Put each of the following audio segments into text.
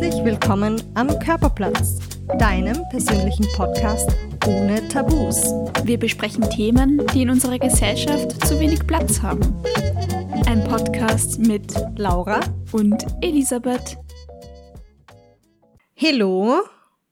Herzlich willkommen am Körperplatz, deinem persönlichen Podcast ohne Tabus. Wir besprechen Themen, die in unserer Gesellschaft zu wenig Platz haben. Ein Podcast mit Laura und Elisabeth. Hallo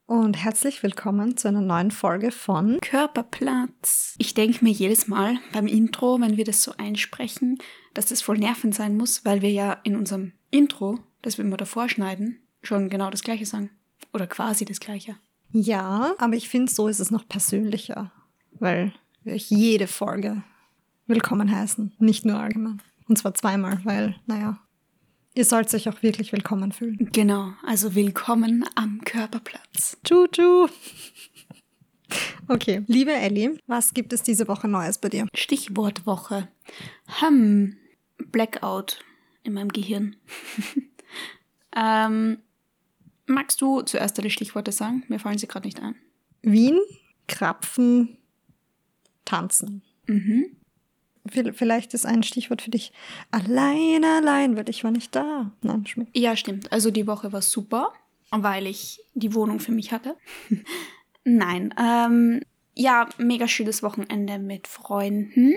und herzlich willkommen zu einer neuen Folge von Körperplatz. Ich denke mir jedes Mal beim Intro, wenn wir das so einsprechen, dass das voll nervend sein muss, weil wir ja in unserem Intro, das wir immer davor schneiden, schon genau das Gleiche sagen. Oder quasi das Gleiche. Ja, aber ich finde, so ist es noch persönlicher, weil wir euch jede Folge willkommen heißen, nicht nur allgemein. Und zwar zweimal, weil, naja, ihr sollt euch auch wirklich willkommen fühlen. Genau, also willkommen am Körperplatz. Tschu-tschu. Okay, liebe Ellie, was gibt es diese Woche Neues bei dir? Stichwortwoche. Hm, Blackout in meinem Gehirn. ähm, magst du zuerst alle Stichworte sagen? Mir fallen sie gerade nicht ein. Wien, Krapfen, Tanzen. Mhm. Vielleicht ist ein Stichwort für dich allein, allein, weil ich war nicht da. Nein, schmeckt. Ja, stimmt. Also die Woche war super, weil ich die Wohnung für mich hatte. Nein, ähm, ja, mega schönes Wochenende mit Freunden.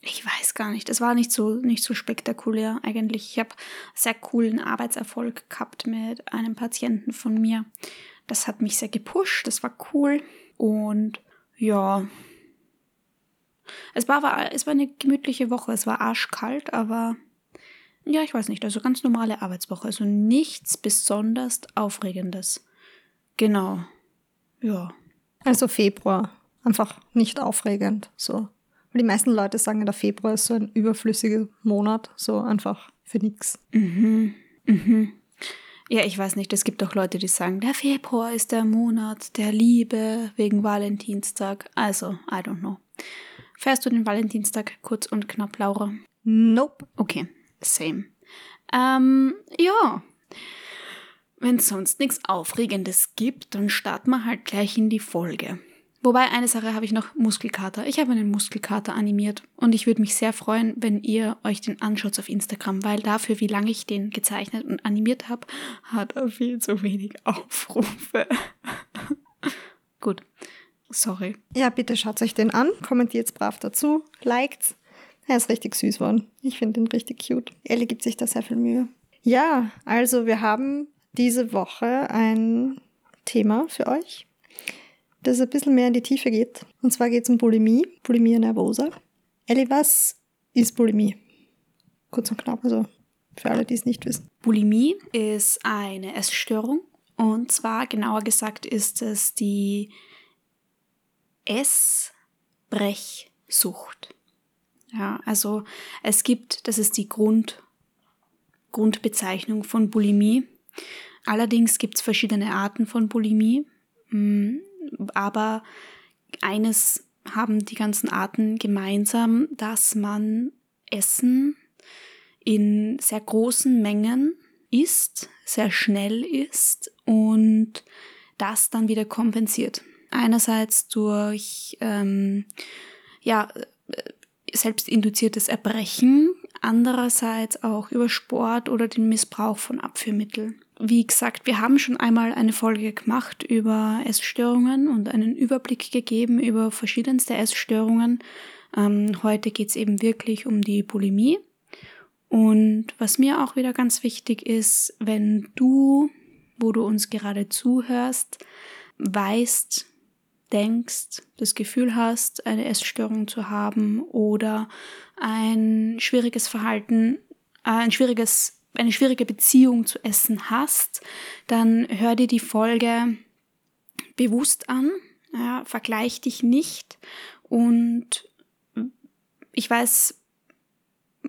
Ich weiß gar nicht, es war nicht so, nicht so spektakulär eigentlich. Ich habe sehr coolen Arbeitserfolg gehabt mit einem Patienten von mir. Das hat mich sehr gepusht, das war cool. Und ja, es war, war, es war eine gemütliche Woche. Es war arschkalt, aber ja, ich weiß nicht. Also ganz normale Arbeitswoche. Also nichts besonders Aufregendes. Genau. Ja. Also Februar. Einfach nicht aufregend. So. Die meisten Leute sagen, der Februar ist so ein überflüssiger Monat. So einfach für nix. Mhm. Mhm. Ja, ich weiß nicht. Es gibt auch Leute, die sagen, der Februar ist der Monat der Liebe wegen Valentinstag. Also, I don't know. Fährst du den Valentinstag kurz und knapp, Laura? Nope. Okay, same. Ähm, ja. Wenn es sonst nichts Aufregendes gibt, dann starten wir halt gleich in die Folge. Wobei eine Sache habe ich noch Muskelkater. Ich habe einen Muskelkater animiert und ich würde mich sehr freuen, wenn ihr euch den anschaut auf Instagram, weil dafür, wie lange ich den gezeichnet und animiert habe, hat er viel zu wenig Aufrufe. Gut, sorry. Ja, bitte schaut euch den an. Kommentiert brav dazu. Liked's. Er ist richtig süß worden. Ich finde ihn richtig cute. Ellie gibt sich da sehr viel Mühe. Ja, also wir haben diese Woche ein Thema für euch, das ein bisschen mehr in die Tiefe geht. Und zwar geht es um Bulimie, Bulimia nervosa. Ellie, was ist Bulimie? Kurz und knapp, also für alle, die es nicht wissen. Bulimie ist eine Essstörung und zwar genauer gesagt ist es die Essbrechsucht. Ja, also es gibt, das ist die Grund, Grundbezeichnung von Bulimie. Allerdings gibt es verschiedene Arten von Bulimie, mm, aber eines haben die ganzen Arten gemeinsam, dass man Essen in sehr großen Mengen isst, sehr schnell isst und das dann wieder kompensiert. Einerseits durch ähm, ja, äh, selbstinduziertes Erbrechen, andererseits auch über Sport oder den Missbrauch von Abführmitteln. Wie gesagt, wir haben schon einmal eine Folge gemacht über Essstörungen und einen Überblick gegeben über verschiedenste Essstörungen. Ähm, heute geht es eben wirklich um die Bulimie. Und was mir auch wieder ganz wichtig ist, wenn du, wo du uns gerade zuhörst, weißt, denkst, das Gefühl hast, eine Essstörung zu haben oder ein schwieriges Verhalten, äh, ein schwieriges, eine schwierige Beziehung zu Essen hast, dann hör dir die Folge bewusst an, ja, vergleich dich nicht und ich weiß,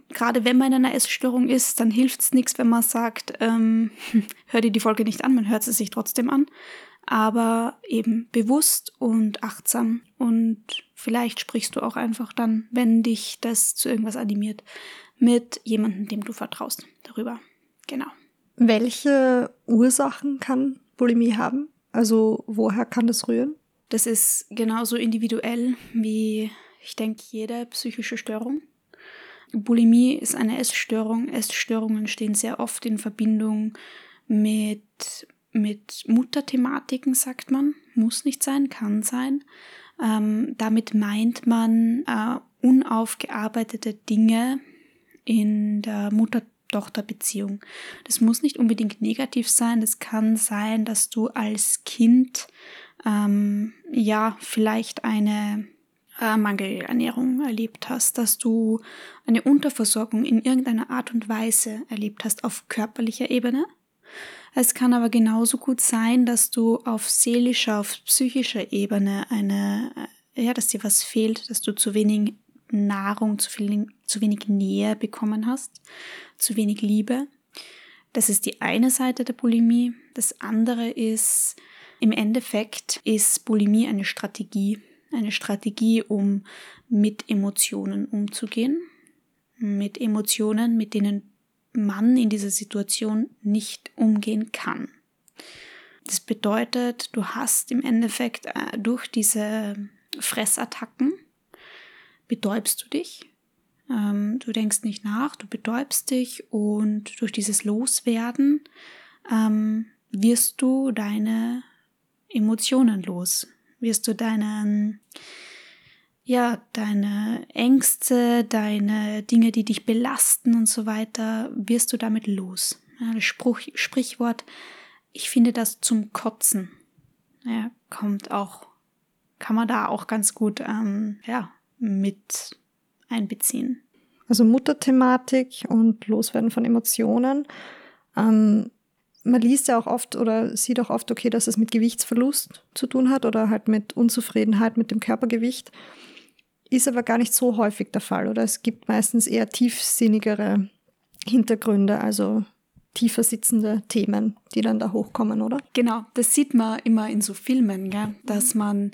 gerade wenn man in einer Essstörung ist, dann hilft es nichts, wenn man sagt, ähm, hör dir die Folge nicht an, man hört sie sich trotzdem an aber eben bewusst und achtsam. Und vielleicht sprichst du auch einfach dann, wenn dich das zu irgendwas animiert, mit jemandem, dem du vertraust, darüber. Genau. Welche Ursachen kann Bulimie haben? Also woher kann das rühren? Das ist genauso individuell wie, ich denke, jede psychische Störung. Bulimie ist eine Essstörung. Essstörungen stehen sehr oft in Verbindung mit, mit Mutterthematiken, sagt man. Muss nicht sein, kann sein. Ähm, damit meint man äh, unaufgearbeitete Dinge in der Mutter-Tochter-Beziehung. Das muss nicht unbedingt negativ sein. Das kann sein, dass du als Kind ähm, ja vielleicht eine äh, Mangelernährung erlebt hast, dass du eine Unterversorgung in irgendeiner Art und Weise erlebt hast auf körperlicher Ebene. Es kann aber genauso gut sein, dass du auf seelischer, auf psychischer Ebene eine, äh, ja, dass dir was fehlt, dass du zu wenig Nahrung, zu, viel, zu wenig Nähe bekommen hast, zu wenig Liebe. Das ist die eine Seite der Bulimie. Das andere ist, im Endeffekt ist Bulimie eine Strategie eine Strategie, um mit Emotionen umzugehen, mit Emotionen, mit denen man in dieser Situation nicht umgehen kann. Das bedeutet, du hast im Endeffekt äh, durch diese Fressattacken, betäubst du dich, ähm, du denkst nicht nach, du betäubst dich und durch dieses Loswerden ähm, wirst du deine Emotionen los wirst du deine, ja, deine Ängste, deine Dinge, die dich belasten und so weiter, wirst du damit los. Ja, das Spruch, Sprichwort, ich finde das zum Kotzen, ja, kommt auch, kann man da auch ganz gut, ähm, ja, mit einbeziehen. Also Mutterthematik und Loswerden von Emotionen. Ähm, man liest ja auch oft oder sieht auch oft, okay, dass es mit Gewichtsverlust zu tun hat oder halt mit Unzufriedenheit mit dem Körpergewicht. Ist aber gar nicht so häufig der Fall, oder? Es gibt meistens eher tiefsinnigere Hintergründe, also tiefer sitzende Themen, die dann da hochkommen, oder? Genau, das sieht man immer in so Filmen, gell? dass man,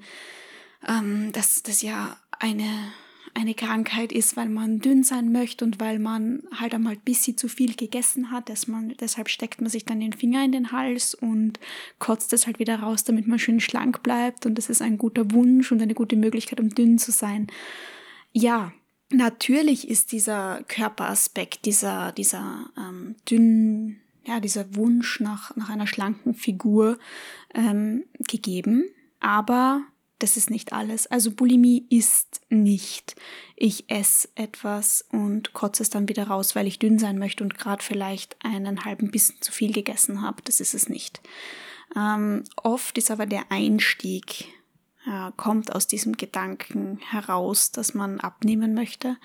ähm, dass das ja eine eine Krankheit ist, weil man dünn sein möchte und weil man halt einmal ein bisschen zu viel gegessen hat. Dass man, deshalb steckt man sich dann den Finger in den Hals und kotzt es halt wieder raus, damit man schön schlank bleibt. Und das ist ein guter Wunsch und eine gute Möglichkeit, um dünn zu sein. Ja, natürlich ist dieser Körperaspekt, dieser, dieser ähm, dünn, ja, dieser Wunsch nach, nach einer schlanken Figur ähm, gegeben. Aber das ist nicht alles. Also Bulimie ist nicht, ich esse etwas und kotze es dann wieder raus, weil ich dünn sein möchte und gerade vielleicht einen halben Bissen zu viel gegessen habe. Das ist es nicht. Ähm, oft ist aber der Einstieg, äh, kommt aus diesem Gedanken heraus, dass man abnehmen möchte.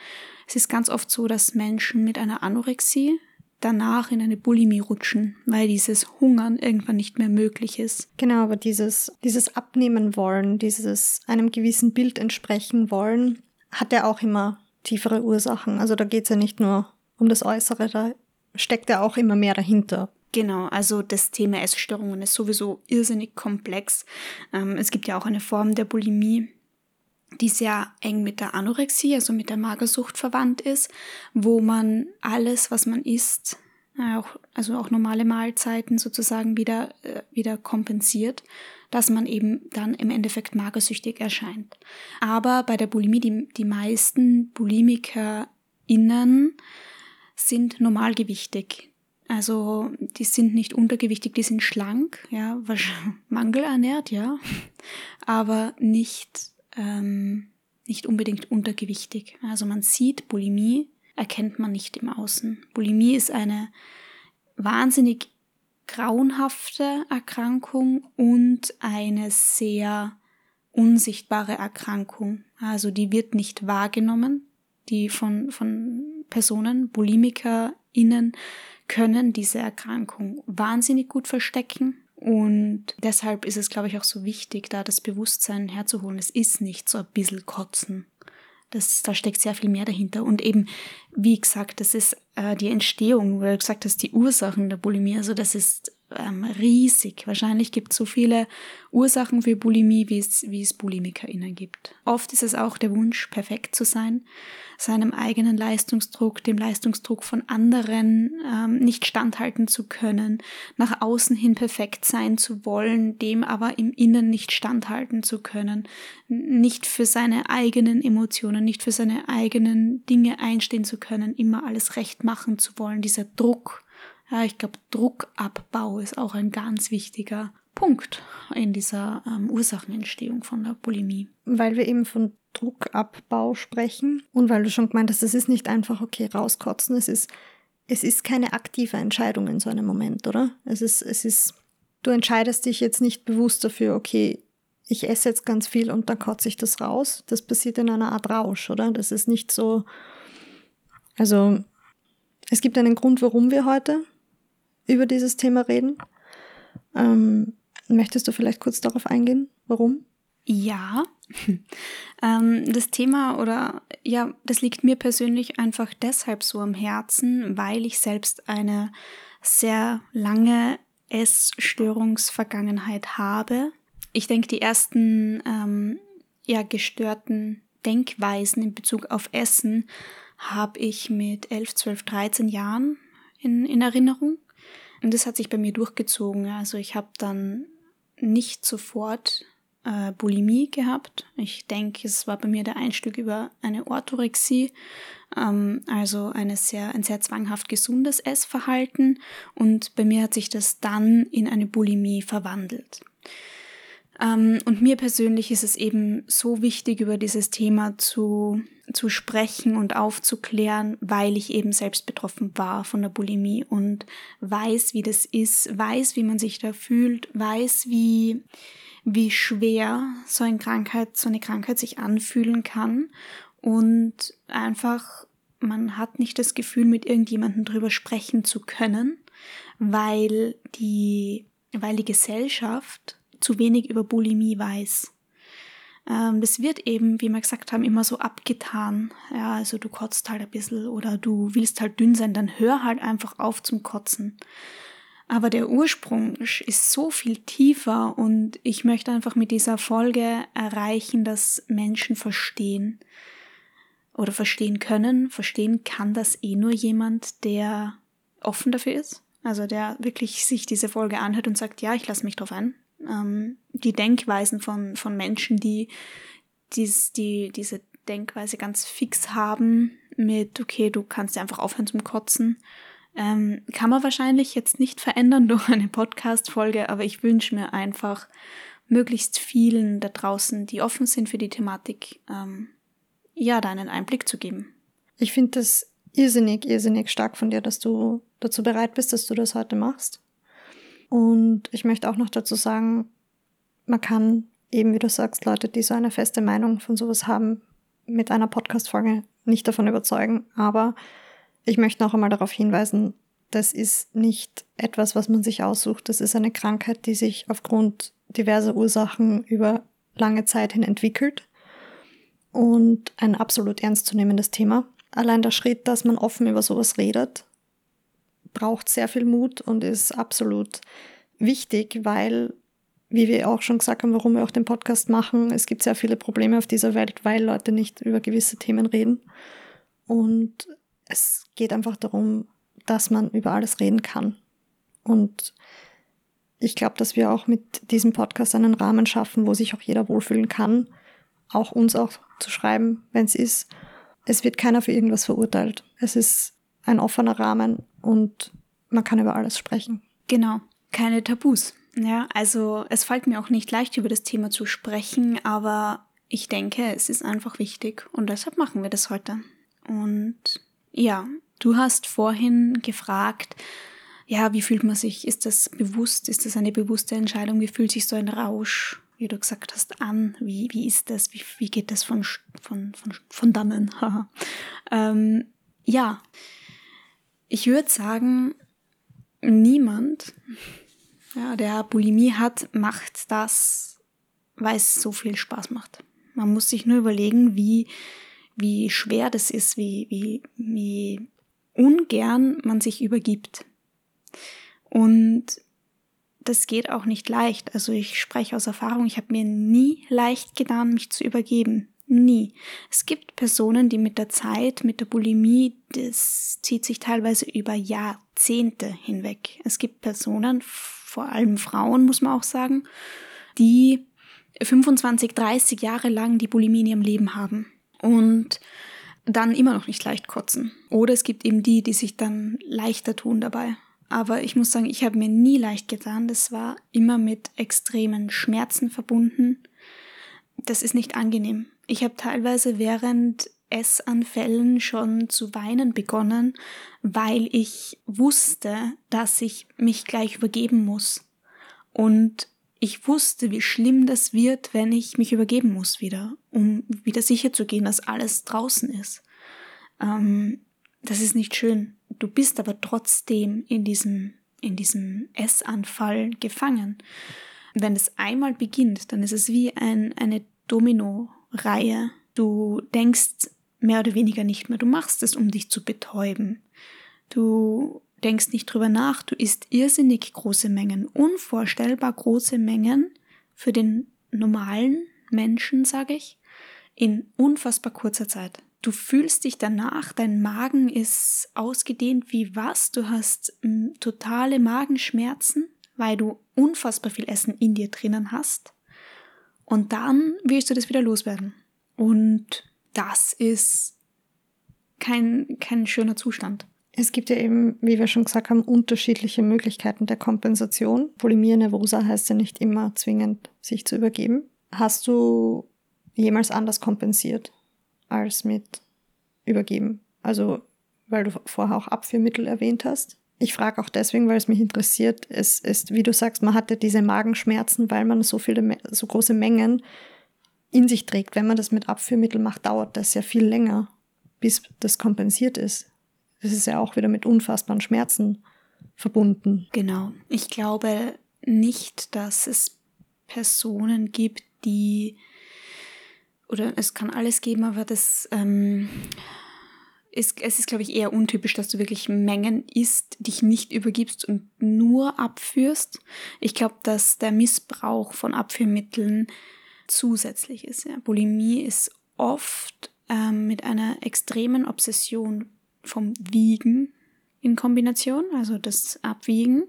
Es ist ganz oft so, dass Menschen mit einer Anorexie danach in eine Bulimie rutschen, weil dieses Hungern irgendwann nicht mehr möglich ist. Genau, aber dieses, dieses Abnehmen wollen, dieses einem gewissen Bild entsprechen wollen, hat ja auch immer tiefere Ursachen. Also da geht es ja nicht nur um das Äußere, da steckt ja auch immer mehr dahinter. Genau, also das Thema Essstörungen ist sowieso irrsinnig komplex. Ähm, es gibt ja auch eine Form der Bulimie, die sehr eng mit der Anorexie, also mit der Magersucht verwandt ist, wo man alles, was man isst, auch, also auch normale Mahlzeiten sozusagen wieder, äh, wieder kompensiert, dass man eben dann im Endeffekt magersüchtig erscheint. Aber bei der Bulimie, die, die meisten BulimikerInnen sind normalgewichtig. Also die sind nicht untergewichtig, die sind schlank, ja, mangelernährt, ja, aber nicht ähm, nicht unbedingt untergewichtig. Also man sieht Bulimie, erkennt man nicht im Außen. Bulimie ist eine wahnsinnig grauenhafte Erkrankung und eine sehr unsichtbare Erkrankung. Also die wird nicht wahrgenommen. Die von, von Personen, BulimikerInnen, können diese Erkrankung wahnsinnig gut verstecken und deshalb ist es, glaube ich, auch so wichtig, da das Bewusstsein herzuholen. Es ist nicht so ein bisschen Kotzen. Das, da steckt sehr viel mehr dahinter. Und eben, wie gesagt, das ist äh, die Entstehung, weil du gesagt hast, die Ursachen der Bulimie. Also das ist ähm, riesig. Wahrscheinlich gibt es so viele Ursachen für Bulimie, wie es, wie es BulimikerInnen gibt. Oft ist es auch der Wunsch, perfekt zu sein, seinem eigenen Leistungsdruck, dem Leistungsdruck von anderen ähm, nicht standhalten zu können, nach außen hin perfekt sein zu wollen, dem aber im Innen nicht standhalten zu können, nicht für seine eigenen Emotionen, nicht für seine eigenen Dinge einstehen zu können, immer alles recht machen zu wollen, dieser Druck, Ja, ich glaube, Druckabbau ist auch ein ganz wichtiger Punkt in dieser ähm, Ursachenentstehung von der Bulimie. Weil wir eben von Druckabbau sprechen und weil du schon gemeint hast, es ist nicht einfach, okay, rauskotzen, es ist, es ist keine aktive Entscheidung in so einem Moment, oder? Es ist, es ist, du entscheidest dich jetzt nicht bewusst dafür, okay, ich esse jetzt ganz viel und dann kotze ich das raus. Das passiert in einer Art Rausch, oder? Das ist nicht so. Also, es gibt einen Grund, warum wir heute über dieses Thema reden. Ähm, möchtest du vielleicht kurz darauf eingehen? Warum? Ja, ähm, das Thema oder ja, das liegt mir persönlich einfach deshalb so am Herzen, weil ich selbst eine sehr lange Essstörungsvergangenheit habe. Ich denke, die ersten ähm, ja, gestörten Denkweisen in Bezug auf Essen habe ich mit 11, 12, 13 Jahren in, in Erinnerung. Und das hat sich bei mir durchgezogen. Also ich habe dann nicht sofort äh, Bulimie gehabt. Ich denke, es war bei mir der Einstieg über eine Orthorexie, ähm, also eine sehr, ein sehr zwanghaft gesundes Essverhalten. Und bei mir hat sich das dann in eine Bulimie verwandelt. Ähm, und mir persönlich ist es eben so wichtig, über dieses Thema zu, zu sprechen und aufzuklären, weil ich eben selbst betroffen war von der Bulimie und weiß, wie das ist, weiß, wie man sich da fühlt, weiß, wie, wie schwer so eine Krankheit, so eine Krankheit sich anfühlen kann. Und einfach man hat nicht das Gefühl, mit irgendjemandem drüber sprechen zu können, weil die, weil die Gesellschaft zu wenig über Bulimie weiß. Ähm, das wird eben, wie wir gesagt haben, immer so abgetan. Ja, also du kotzt halt ein bisschen oder du willst halt dünn sein, dann hör halt einfach auf zum Kotzen. Aber der Ursprung ist so viel tiefer und ich möchte einfach mit dieser Folge erreichen, dass Menschen verstehen oder verstehen können. Verstehen kann das eh nur jemand, der offen dafür ist. Also der wirklich sich diese Folge anhört und sagt, ja, ich lasse mich drauf ein ähm, die Denkweisen von, von Menschen, die, dies, die diese Denkweise ganz fix haben mit, okay, du kannst einfach aufhören zum Kotzen. Ähm, kann man wahrscheinlich jetzt nicht verändern durch eine Podcast-Folge, aber ich wünsche mir einfach möglichst vielen da draußen, die offen sind für die Thematik, ähm, ja, da einen Einblick zu geben. Ich finde das irrsinnig, irrsinnig stark von dir, dass du dazu bereit bist, dass du das heute machst. Und ich möchte auch noch dazu sagen, man kann eben, wie du sagst, Leute, die so eine feste Meinung von sowas haben, mit einer Podcast-Folge nicht davon überzeugen. Aber ich möchte noch einmal darauf hinweisen, das ist nicht etwas, was man sich aussucht. Das ist eine Krankheit, die sich aufgrund diverser Ursachen über lange Zeit hin entwickelt und ein absolut ernstzunehmendes Thema. Allein der Schritt, dass man offen über sowas redet, braucht sehr viel Mut und ist absolut wichtig, weil, wie wir auch schon gesagt haben, warum wir auch den Podcast machen, es gibt sehr viele Probleme auf dieser Welt, weil Leute nicht über gewisse Themen reden. Und es geht einfach darum, dass man über alles reden kann. Und ich glaube, dass wir auch mit diesem Podcast einen Rahmen schaffen, wo sich auch jeder wohlfühlen kann, auch uns auch zu schreiben, wenn es ist. Es wird keiner für irgendwas verurteilt. Es ist ein offener Rahmen und man kann über alles sprechen. Genau, keine Tabus. Ja, also es fällt mir auch nicht leicht, über das Thema zu sprechen, aber ich denke, es ist einfach wichtig und deshalb machen wir das heute. Und ja, du hast vorhin gefragt, ja, wie fühlt man sich? Ist das bewusst? Ist das eine bewusste Entscheidung? Wie fühlt sich so ein Rausch, wie du gesagt hast, an? Wie, wie ist das? Wie, wie geht das von, von, von, von dannen? ähm, ja, ich würde sagen, niemand, ja, der Bulimie hat, macht das, weil es so viel Spaß macht. Man muss sich nur überlegen, wie, wie schwer das ist, wie, wie, wie ungern man sich übergibt. Und das geht auch nicht leicht. Also ich spreche aus Erfahrung, ich habe mir nie leicht getan, mich zu übergeben. Nie. Es gibt Personen, die mit der Zeit, mit der Bulimie, das zieht sich teilweise über Jahrzehnte hinweg. Es gibt Personen, vor allem Frauen, muss man auch sagen, die 25, 30 Jahre lang die Bulimie in ihrem Leben haben und dann immer noch nicht leicht kotzen. Oder es gibt eben die, die sich dann leichter tun dabei. aber ich muss sagen, ich habe mir nie leicht getan. Das war immer mit extremen Schmerzen verbunden. Das ist nicht angenehm. Ich habe teilweise während Essanfällen schon zu weinen begonnen, weil ich wusste, dass ich mich gleich übergeben muss. Und ich wusste, wie schlimm das wird, wenn ich mich übergeben muss wieder, um wieder sicher zu gehen, dass alles draußen ist. Ähm, das ist nicht schön. Du bist aber trotzdem in diesem, in diesem Essanfall gefangen. Wenn es einmal beginnt, dann ist es wie ein, eine Domino-Reihe. Du denkst mehr oder weniger nicht mehr. Du machst es, um dich zu betäuben. Du denkst nicht drüber nach, du isst irrsinnig große Mengen, unvorstellbar große Mengen für den normalen Menschen, sage ich, in unfassbar kurzer Zeit. Du fühlst dich danach, dein Magen ist ausgedehnt wie was, du hast m, totale Magenschmerzen, weil du unfassbar viel Essen in dir drinnen hast. Und dann willst du das wieder loswerden. Und das ist kein, kein schöner Zustand. Es gibt ja eben, wie wir schon gesagt haben, unterschiedliche Möglichkeiten der Kompensation. Bulimia nervosa heißt ja nicht immer zwingend, sich zu übergeben. Hast du jemals anders kompensiert als mit übergeben? Also, weil du vorher auch Abführmittel erwähnt hast. Ich frage auch deswegen, weil es mich interessiert. Es ist, wie du sagst, man hatte diese Magenschmerzen, weil man so viele, so große Mengen in sich trägt. Wenn man das mit Abführmittel macht, dauert das ja viel länger, bis das kompensiert ist. Das ist ja auch wieder mit unfassbaren Schmerzen verbunden. Genau. Ich glaube nicht, dass es Personen gibt, die oder es kann alles geben, aber das ähm, ist, es ist, glaube ich, eher untypisch, dass du wirklich Mengen isst, dich nicht übergibst und nur abführst. Ich glaube, dass der Missbrauch von Abführmitteln zusätzlich ist. Ja. Bulimie ist oft ähm, mit einer extremen Obsession vom Wiegen in Kombination, also das Abwiegen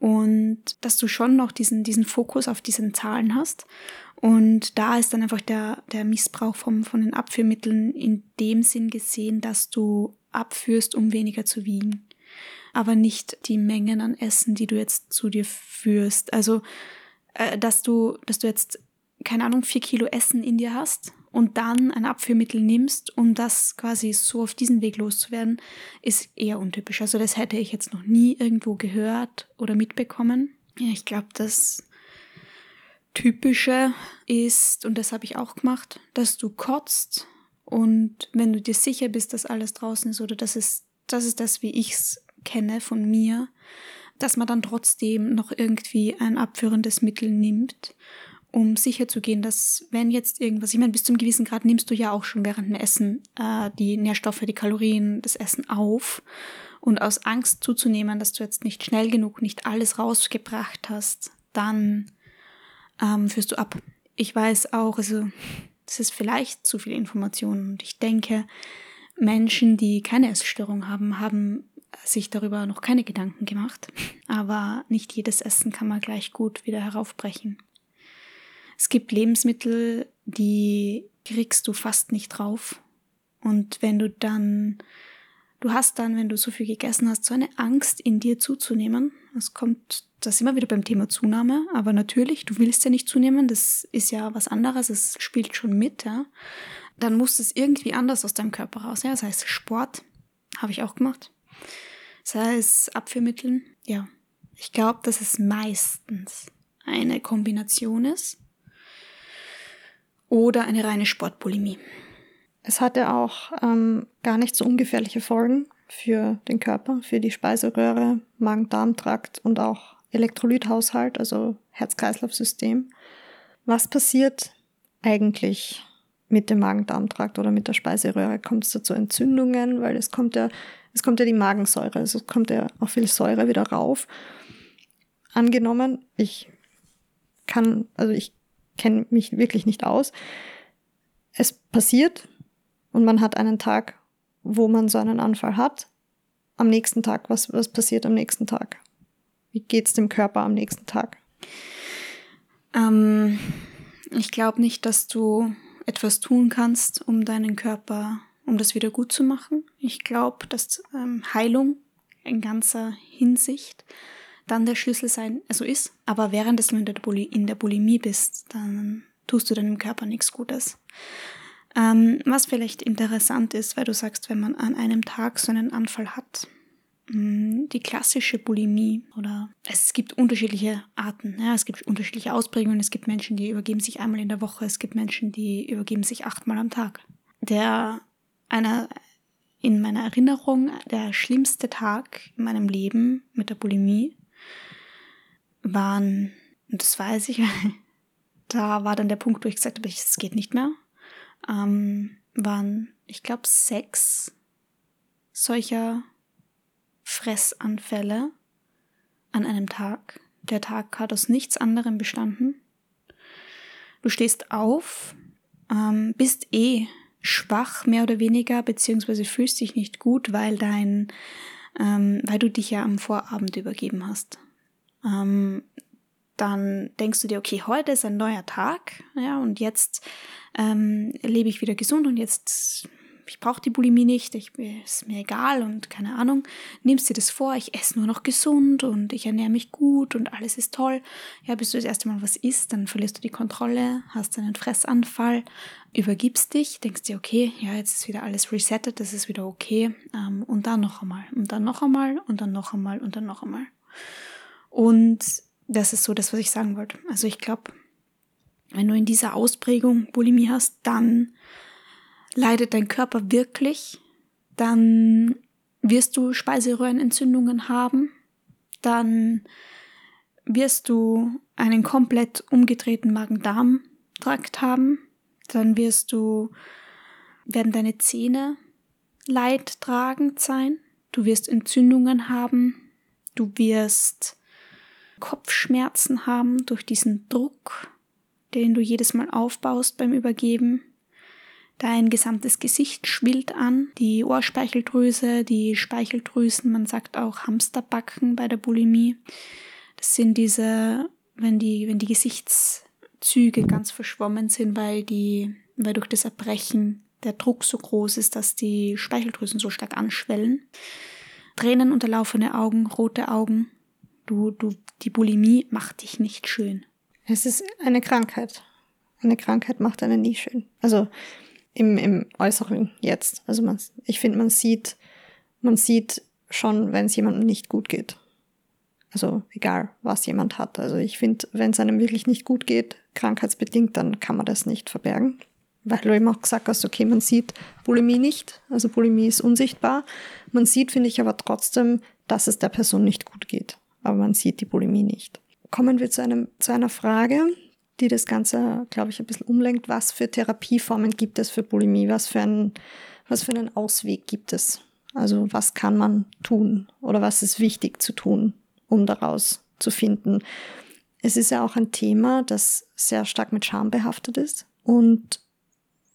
und dass du schon noch diesen, diesen Fokus auf diesen Zahlen hast. Und da ist dann einfach der, der Missbrauch vom, von den Abführmitteln in dem Sinn gesehen, dass du abführst, um weniger zu wiegen. Aber nicht die Mengen an Essen, die du jetzt zu dir führst. Also, äh, dass du, dass du jetzt, keine Ahnung, vier Kilo Essen in dir hast und dann ein Abführmittel nimmst, um das quasi so auf diesen Weg loszuwerden, ist eher untypisch. Also das hätte ich jetzt noch nie irgendwo gehört oder mitbekommen. Ja, ich glaube, das Typische ist, und das habe ich auch gemacht, dass du kotzt und wenn du dir sicher bist, dass alles draußen ist oder das ist das, ist das wie ich es kenne von mir, dass man dann trotzdem noch irgendwie ein abführendes Mittel nimmt um sicher zu gehen, dass wenn jetzt irgendwas, ich meine, bis zum gewissen Grad nimmst du ja auch schon während dem Essen äh, die Nährstoffe, die Kalorien, das Essen auf. Und aus Angst zuzunehmen, dass du jetzt nicht schnell genug nicht alles rausgebracht hast, dann ähm, führst du ab. Ich weiß auch, also das ist vielleicht zu viel Information und ich denke, Menschen, die keine Essstörung haben, haben sich darüber noch keine Gedanken gemacht. Aber nicht jedes Essen kann man gleich gut wieder heraufbrechen. Es gibt Lebensmittel, die kriegst du fast nicht drauf. Und wenn du dann, du hast dann, wenn du so viel gegessen hast, so eine Angst in dir zuzunehmen. Es kommt, das immer wieder beim Thema Zunahme, aber natürlich, du willst ja nicht zunehmen, das ist ja was anderes, es spielt schon mit, ja. Dann muss es irgendwie anders aus deinem Körper raus, ja. Das heißt Sport, habe ich auch gemacht. Sei es Abführmitteln, ja. Ich glaube, dass es meistens eine Kombination ist oder eine reine Sportbulimie. Es hatte auch ähm, gar nicht so ungefährliche Folgen für den Körper, für die Speiseröhre, Magen-Darm-Trakt und auch Elektrolythaushalt, also Herz-Kreislauf-System. Was passiert eigentlich mit dem Magen-Darm-Trakt oder mit der Speiseröhre? Kommt es da zu Entzündungen? Weil es kommt ja, es kommt ja die Magensäure, also es kommt ja auch viel Säure wieder rauf. Angenommen, ich kann, also ich kenne mich wirklich nicht aus. Es passiert und man hat einen Tag, wo man so einen Anfall hat. Am nächsten Tag, was, was passiert am nächsten Tag? Wie geht es dem Körper am nächsten Tag? Ähm, ich glaube nicht, dass du etwas tun kannst, um deinen Körper, um das wieder gut zu machen. Ich glaube, dass ähm, Heilung in ganzer Hinsicht dann der Schlüssel sein, also ist. Aber während du in der, in der Bulimie bist, dann tust du deinem Körper nichts Gutes. Ähm, was vielleicht interessant ist, weil du sagst, wenn man an einem Tag so einen Anfall hat, mm, die klassische Bulimie oder es gibt unterschiedliche Arten. Ja, es gibt unterschiedliche Ausprägungen. Es gibt Menschen, die übergeben sich einmal in der Woche. Es gibt Menschen, die übergeben sich achtmal am Tag. Der einer in meiner Erinnerung der schlimmste Tag in meinem Leben mit der Bulimie waren, und das weiß ich, da war dann der Punkt, wo ich gesagt habe, es geht nicht mehr, ähm, waren, ich glaube, sechs solcher Fressanfälle an einem Tag. Der Tag hat aus nichts anderem bestanden. Du stehst auf, ähm, bist eh schwach mehr oder weniger, beziehungsweise fühlst dich nicht gut, weil dein, ähm, weil du dich ja am Vorabend übergeben hast. Ähm, dann denkst du dir, okay, heute ist ein neuer Tag, ja, und jetzt ähm, lebe ich wieder gesund und jetzt, ich brauche die Bulimie nicht, ich, ist mir egal und keine Ahnung, nimmst dir das vor, ich esse nur noch gesund und ich ernähre mich gut und alles ist toll. Ja, bis du das erste Mal was isst, dann verlierst du die Kontrolle, hast einen Fressanfall, übergibst dich, denkst dir, okay, ja, jetzt ist wieder alles resettet, das ist wieder okay, ähm, und dann noch einmal, und dann noch einmal, und dann noch einmal, und dann noch einmal. Und das ist so das, was ich sagen wollte. Also ich glaube, wenn du in dieser Ausprägung Bulimie hast, dann leidet dein Körper wirklich, dann wirst du Speiseröhrenentzündungen haben, dann wirst du einen komplett umgedrehten Magen-Darm-Trakt haben, dann wirst du, werden deine Zähne leidtragend sein, du wirst Entzündungen haben, du wirst Kopfschmerzen haben durch diesen Druck, den du jedes Mal aufbaust beim Übergeben. Dein gesamtes Gesicht schwillt an, die Ohrspeicheldrüse, die Speicheldrüsen, man sagt auch Hamsterbacken bei der Bulimie. Das sind diese, wenn die, wenn die Gesichtszüge ganz verschwommen sind, weil die, weil durch das Erbrechen der Druck so groß ist, dass die Speicheldrüsen so stark anschwellen. Tränen unterlaufene Augen, rote Augen, Du, du, die Bulimie macht dich nicht schön. Es ist eine Krankheit. Eine Krankheit macht einen nie schön. Also im, im Äußeren jetzt. Also man, ich finde, man sieht, man sieht schon, wenn es jemandem nicht gut geht. Also egal, was jemand hat. Also ich finde, wenn es einem wirklich nicht gut geht, krankheitsbedingt, dann kann man das nicht verbergen. Weil du eben auch gesagt hast, okay, man sieht Bulimie nicht. Also Bulimie ist unsichtbar. Man sieht, finde ich, aber trotzdem, dass es der Person nicht gut geht aber man sieht die Bulimie nicht. Kommen wir zu, einem, zu einer Frage, die das Ganze, glaube ich, ein bisschen umlenkt. Was für Therapieformen gibt es für Bulimie? Was für, einen, was für einen Ausweg gibt es? Also was kann man tun oder was ist wichtig zu tun, um daraus zu finden? Es ist ja auch ein Thema, das sehr stark mit Scham behaftet ist. Und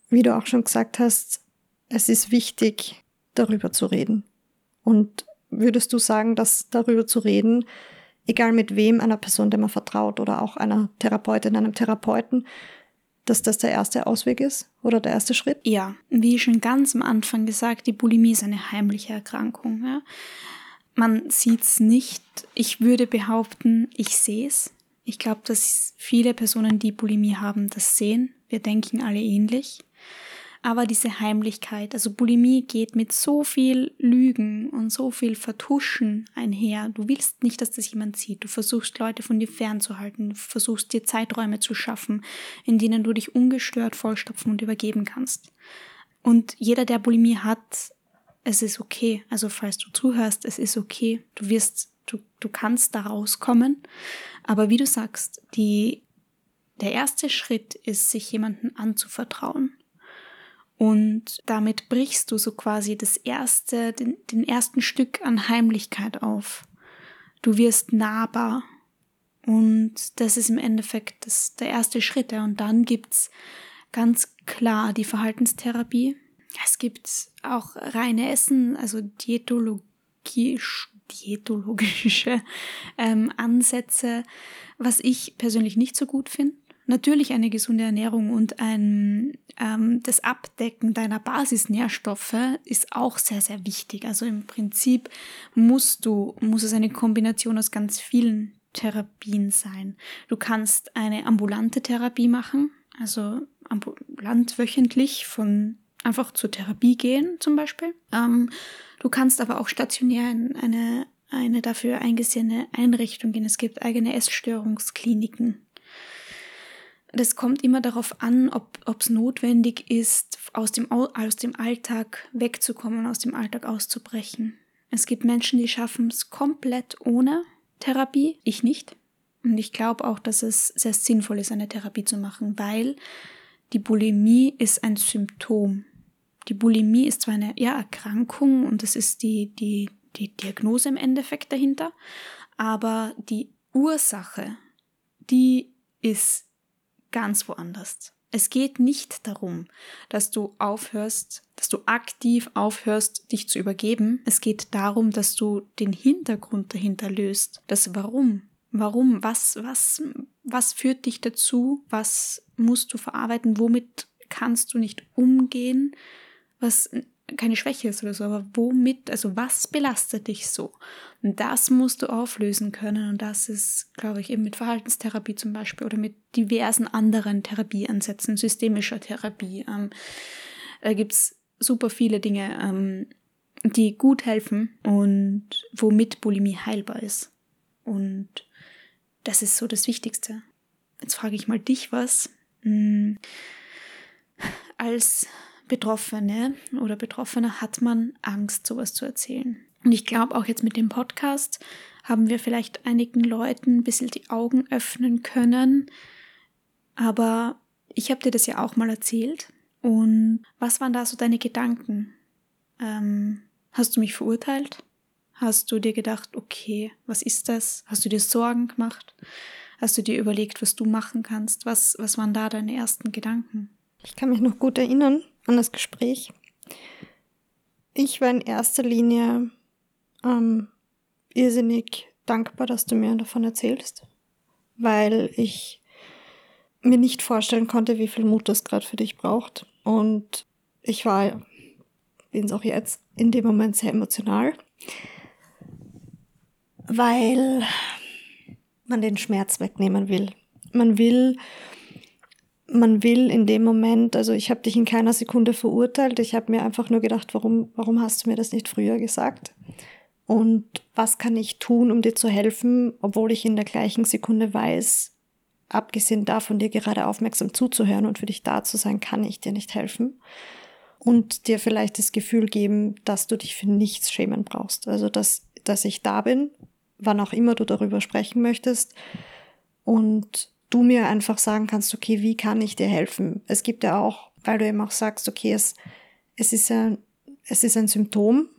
wie du auch schon gesagt hast, es ist wichtig, darüber zu reden. Und würdest du sagen, dass darüber zu reden, egal mit wem, einer Person, der man vertraut oder auch einer Therapeutin, einem Therapeuten, dass das der erste Ausweg ist oder der erste Schritt? Ja, wie schon ganz am Anfang gesagt, die Bulimie ist eine heimliche Erkrankung. Ja. Man sieht es nicht. Ich würde behaupten, ich sehe es. Ich glaube, dass viele Personen, die Bulimie haben, das sehen. Wir denken alle ähnlich aber diese Heimlichkeit, also Bulimie geht mit so viel Lügen und so viel Vertuschen einher. Du willst nicht, dass das jemand sieht. Du versuchst Leute von dir fernzuhalten. Du versuchst dir Zeiträume zu schaffen, in denen du dich ungestört vollstopfen und übergeben kannst. Und jeder, der Bulimie hat, es ist okay. Also falls du zuhörst, es ist okay. Du wirst, du, du kannst da rauskommen. Aber wie du sagst, die, der erste Schritt ist, sich jemanden anzuvertrauen und damit brichst du so quasi das erste, den, den ersten Stück an Heimlichkeit auf. Du wirst nahbar. Und das ist im Endeffekt das, der erste Schritt. Und dann gibt's ganz klar die Verhaltenstherapie. Es gibt auch reine Essen, also diätologisch, diätologische ähm, Ansätze, was ich persönlich nicht so gut finde Natürlich eine gesunde Ernährung und ein, ähm, das Abdecken deiner Basisnährstoffe ist auch sehr, sehr wichtig. Also im Prinzip musst du, muss es eine Kombination aus ganz vielen Therapien sein. Du kannst eine ambulante Therapie machen, also ambulant wöchentlich von einfach zur Therapie gehen zum Beispiel. Ähm, du kannst aber auch stationär in eine, eine dafür eingesehene Einrichtung gehen. Es gibt eigene Essstörungskliniken das kommt immer darauf an, ob es notwendig ist, aus dem, aus dem Alltag wegzukommen, aus dem Alltag auszubrechen. Es gibt Menschen, die schaffen es komplett ohne Therapie, ich nicht. Und ich glaube auch, dass es sehr sinnvoll ist, eine Therapie zu machen, weil die Bulimie ist ein Symptom. Die Bulimie ist zwar eine ja, Erkrankung und das ist die, die, die Diagnose im Endeffekt dahinter, aber die Ursache, die ist ganz woanders. Es geht nicht darum, dass du aufhörst, dass du aktiv aufhörst, dich zu übergeben. Es geht darum, dass du den Hintergrund dahinter löst. Das Warum. Warum? Was, was, was führt dich dazu? Was musst du verarbeiten? Womit kannst du nicht umgehen? Was keine Schwäche ist oder so, aber womit, also was belastet dich so? Und das musst du auflösen können und das ist, glaube ich, eben mit Verhaltenstherapie zum Beispiel oder mit diversen anderen Therapieansätzen, systemischer Therapie. Ähm, da gibt es super viele Dinge, ähm, die gut helfen und womit Bulimie heilbar ist. Und das ist so das Wichtigste. Jetzt frage ich mal dich was. Hm, als Betroffene oder Betroffener hat man Angst, sowas zu erzählen. Und ich glaube, auch jetzt mit dem Podcast haben wir vielleicht einigen Leuten ein bisschen die Augen öffnen können. Aber ich habe dir das ja auch mal erzählt. Und was waren da so deine Gedanken? Ähm, hast du mich verurteilt? Hast du dir gedacht, okay, was ist das? Hast du dir Sorgen gemacht? Hast du dir überlegt, was du machen kannst? Was, was waren da deine ersten Gedanken? Ich kann mich noch gut erinnern an das Gespräch. Ich war in erster Linie ähm, irrsinnig dankbar, dass du mir davon erzählst, weil ich mir nicht vorstellen konnte, wie viel Mut das gerade für dich braucht. Und ich war, bin es auch jetzt, in dem Moment sehr emotional, weil man den Schmerz wegnehmen will. Man will man will in dem Moment, also ich habe dich in keiner Sekunde verurteilt, ich habe mir einfach nur gedacht, warum, warum hast du mir das nicht früher gesagt? Und was kann ich tun, um dir zu helfen, obwohl ich in der gleichen Sekunde weiß, abgesehen davon, dir gerade aufmerksam zuzuhören und für dich da zu sein, kann ich dir nicht helfen. Und dir vielleicht das Gefühl geben, dass du dich für nichts schämen brauchst. Also, dass, dass ich da bin, wann auch immer du darüber sprechen möchtest. Und du mir einfach sagen kannst, okay, wie kann ich dir helfen? Es gibt ja auch, weil du eben auch sagst, okay, es, es, ist, ein, es ist ein Symptom,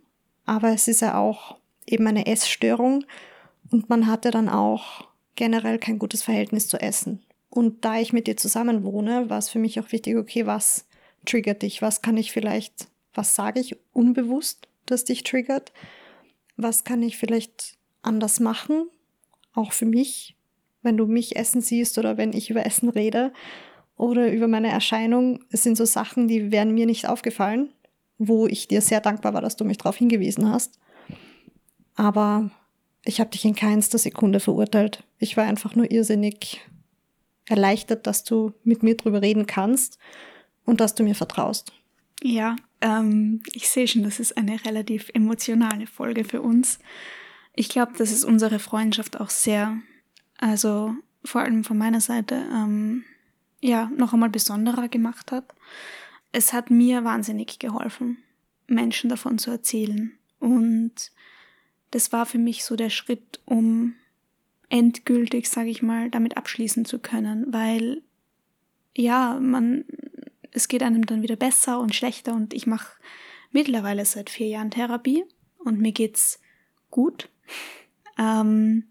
aber es ist ja auch eben eine Essstörung und man hatte dann auch generell kein gutes Verhältnis zu Essen. Und da ich mit dir zusammen wohne, war es für mich auch wichtig, okay, was triggert dich? Was kann ich vielleicht, was sage ich unbewusst, das dich triggert? Was kann ich vielleicht anders machen? Auch für mich, wenn du mich essen siehst oder wenn ich über Essen rede oder über meine Erscheinung. Es sind so Sachen, die wären mir nicht aufgefallen, wo ich dir sehr dankbar war, dass du mich darauf hingewiesen hast. Aber ich habe dich in keinster Sekunde verurteilt. Ich war einfach nur irrsinnig erleichtert, dass du mit mir drüber reden kannst und dass du mir vertraust. Ja, ähm, ich sehe schon, das ist eine relativ emotionale Folge für uns. Ich glaube, dass es unsere Freundschaft auch sehr also vor allem von meiner Seite, ähm, ja, noch einmal besonderer gemacht hat. Es hat mir wahnsinnig geholfen, Menschen davon zu erzählen. Und das war für mich so der Schritt, um endgültig, sage ich mal, damit abschließen zu können, weil ja, man, es geht einem dann wieder besser und schlechter und ich mache mittlerweile seit vier Jahren Therapie und mir geht's gut. Ähm,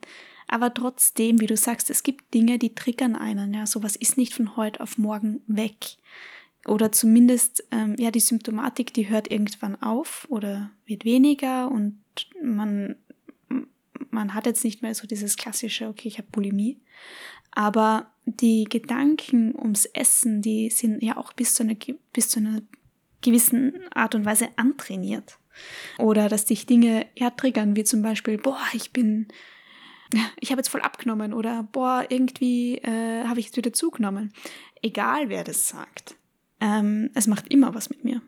aber trotzdem, wie du sagst, es gibt Dinge, die triggern einen. Ja, sowas ist nicht von heute auf morgen weg. Oder zumindest, ähm, ja, die Symptomatik, die hört irgendwann auf oder wird weniger und man, man hat jetzt nicht mehr so dieses klassische, okay, ich habe Bulimie. Aber die Gedanken ums Essen, die sind ja auch bis zu einer, bis zu einer gewissen Art und Weise antrainiert. Oder dass dich Dinge ja triggern, wie zum Beispiel, boah, ich bin, ich habe jetzt voll abgenommen oder boah, irgendwie äh, habe ich jetzt wieder zugenommen. Egal wer das sagt, ähm, es macht immer was mit mir.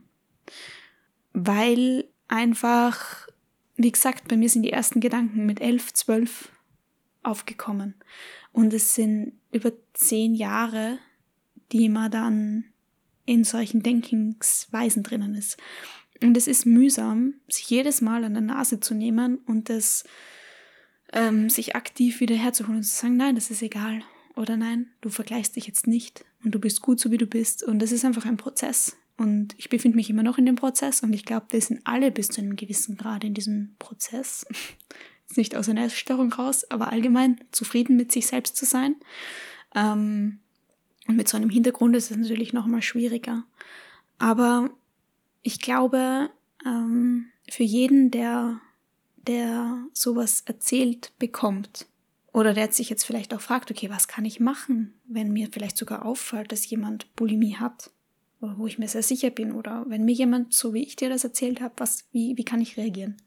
Weil einfach, wie gesagt, bei mir sind die ersten Gedanken mit elf, zwölf aufgekommen. Und es sind über zehn Jahre, die man dann in solchen Denkensweisen drinnen ist. Und es ist mühsam, sich jedes Mal an der Nase zu nehmen und das ähm, sich aktiv wieder herzuholen und zu sagen, nein, das ist egal. Oder nein, du vergleichst dich jetzt nicht und du bist gut so, wie du bist. Und das ist einfach ein Prozess. Und ich befinde mich immer noch in dem Prozess und ich glaube, wir sind alle bis zu einem gewissen Grad in diesem Prozess. Jetzt nicht aus einer Essstörung raus, aber allgemein zufrieden mit sich selbst zu sein. Ähm, und mit so einem Hintergrund ist es natürlich noch mal schwieriger. Aber ich glaube, ähm, für jeden, der, der sowas erzählt bekommt, oder der sich jetzt vielleicht auch fragt, okay, was kann ich machen, wenn mir vielleicht sogar auffällt, dass jemand Bulimie hat, oder wo ich mir sehr sicher bin, oder wenn mir jemand, so wie ich dir das erzählt habe, was, wie, wie kann ich reagieren?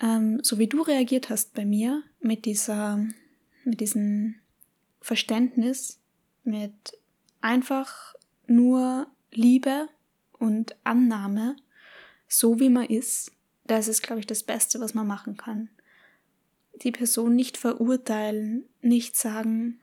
Ähm, so wie du reagiert hast bei mir mit dieser, mit diesem Verständnis, mit einfach nur Liebe und Annahme, so wie man ist, das ist, glaube ich, das Beste, was man machen kann. Die Person nicht verurteilen, nicht sagen,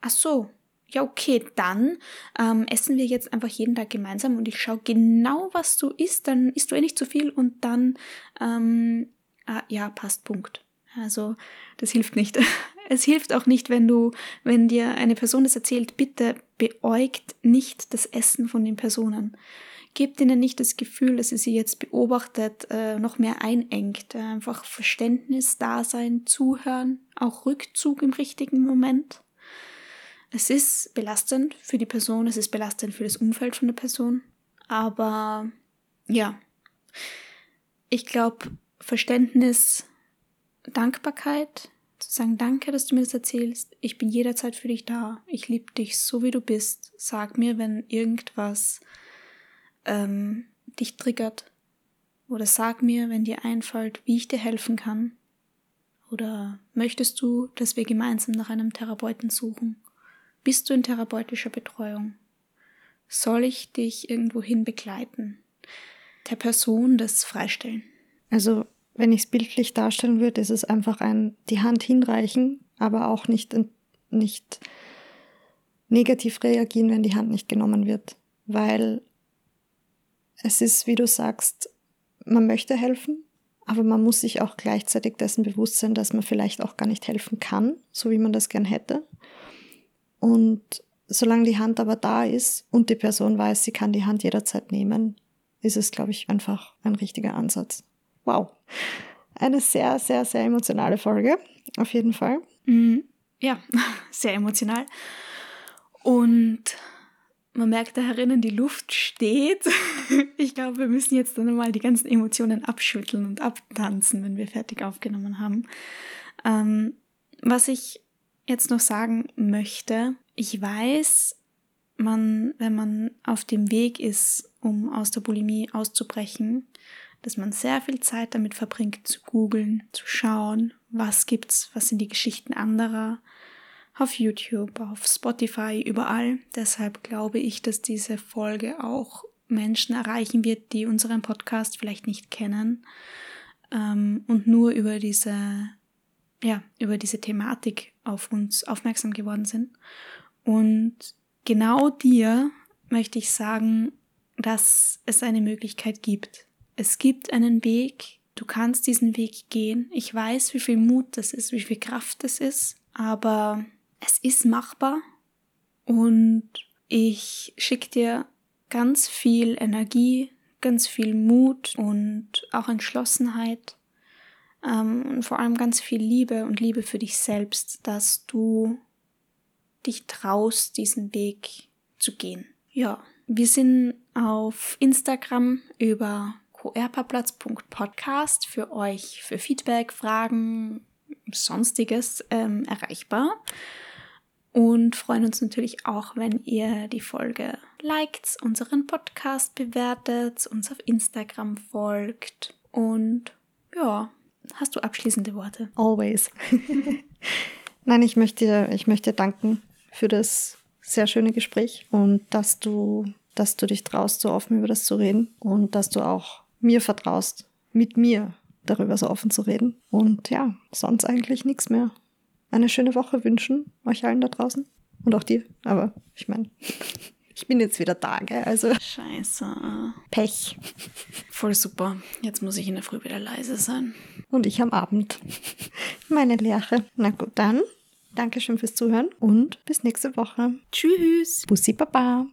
ach so, ja okay, dann ähm, essen wir jetzt einfach jeden Tag gemeinsam und ich schaue genau, was du isst, dann isst du eh nicht zu viel und dann, ähm, ah, ja, passt, Punkt. Also das hilft nicht. Es hilft auch nicht, wenn du, wenn dir eine Person das erzählt, bitte beäugt nicht das Essen von den Personen. Gebt ihnen nicht das Gefühl, dass ihr sie jetzt beobachtet, äh, noch mehr einengt. Einfach Verständnis, Dasein, Zuhören, auch Rückzug im richtigen Moment. Es ist belastend für die Person, es ist belastend für das Umfeld von der Person. Aber ja, ich glaube, Verständnis, Dankbarkeit, zu sagen, danke, dass du mir das erzählst. Ich bin jederzeit für dich da. Ich liebe dich so, wie du bist. Sag mir, wenn irgendwas ähm, dich triggert. Oder sag mir, wenn dir einfällt, wie ich dir helfen kann. Oder möchtest du, dass wir gemeinsam nach einem Therapeuten suchen? Bist du in therapeutischer Betreuung? Soll ich dich irgendwohin begleiten? Der Person das freistellen. Also wenn ich es bildlich darstellen würde, ist es einfach ein die Hand hinreichen, aber auch nicht, nicht negativ reagieren, wenn die Hand nicht genommen wird. Weil es ist, wie du sagst, man möchte helfen, aber man muss sich auch gleichzeitig dessen bewusst sein, dass man vielleicht auch gar nicht helfen kann, so wie man das gern hätte. Und solange die Hand aber da ist und die Person weiß, sie kann die Hand jederzeit nehmen, ist es, glaube ich, einfach ein richtiger Ansatz. Wow. Eine sehr, sehr, sehr emotionale Folge, auf jeden Fall. Mhm. Ja, sehr emotional. Und man merkt da herinnen, die Luft steht. Ich glaube, wir müssen jetzt dann mal die ganzen Emotionen abschütteln und abtanzen, wenn wir fertig aufgenommen haben. Ähm, was ich jetzt noch sagen möchte, ich weiß, man, wenn man auf dem Weg ist, um aus der Bulimie auszubrechen, dass man sehr viel Zeit damit verbringt, zu googeln, zu schauen, was gibt's, was sind die Geschichten anderer, auf YouTube, auf Spotify, überall. Deshalb glaube ich, dass diese Folge auch Menschen erreichen wird, die unseren Podcast vielleicht nicht kennen ähm, und nur über diese, ja, über diese Thematik auf uns aufmerksam geworden sind. Und genau dir möchte ich sagen, dass es eine Möglichkeit gibt, es gibt einen Weg, du kannst diesen Weg gehen. Ich weiß, wie viel Mut das ist, wie viel Kraft das ist, aber es ist machbar und ich schicke dir ganz viel Energie, ganz viel Mut und auch Entschlossenheit ähm, und vor allem ganz viel Liebe und Liebe für dich selbst, dass du dich traust, diesen Weg zu gehen. Ja, wir sind auf Instagram über qrparkplatz.podcast für euch für Feedback, Fragen, sonstiges ähm, erreichbar. Und freuen uns natürlich auch, wenn ihr die Folge liked, unseren Podcast bewertet, uns auf Instagram folgt und ja, hast du abschließende Worte? Always. Nein, ich möchte, ich möchte danken für das sehr schöne Gespräch und dass du, dass du dich traust, so offen über das zu reden und dass du auch mir vertraust, mit mir darüber so offen zu reden. Und ja, sonst eigentlich nichts mehr eine schöne Woche wünschen, euch allen da draußen. Und auch dir. Aber ich meine, ich bin jetzt wieder da, gell? Also. Scheiße. Pech. Voll super. Jetzt muss ich in der Früh wieder leise sein. Und ich am Abend. Meine Lerche. Na gut, dann. Dankeschön fürs Zuhören und bis nächste Woche. Tschüss. Bussi Baba.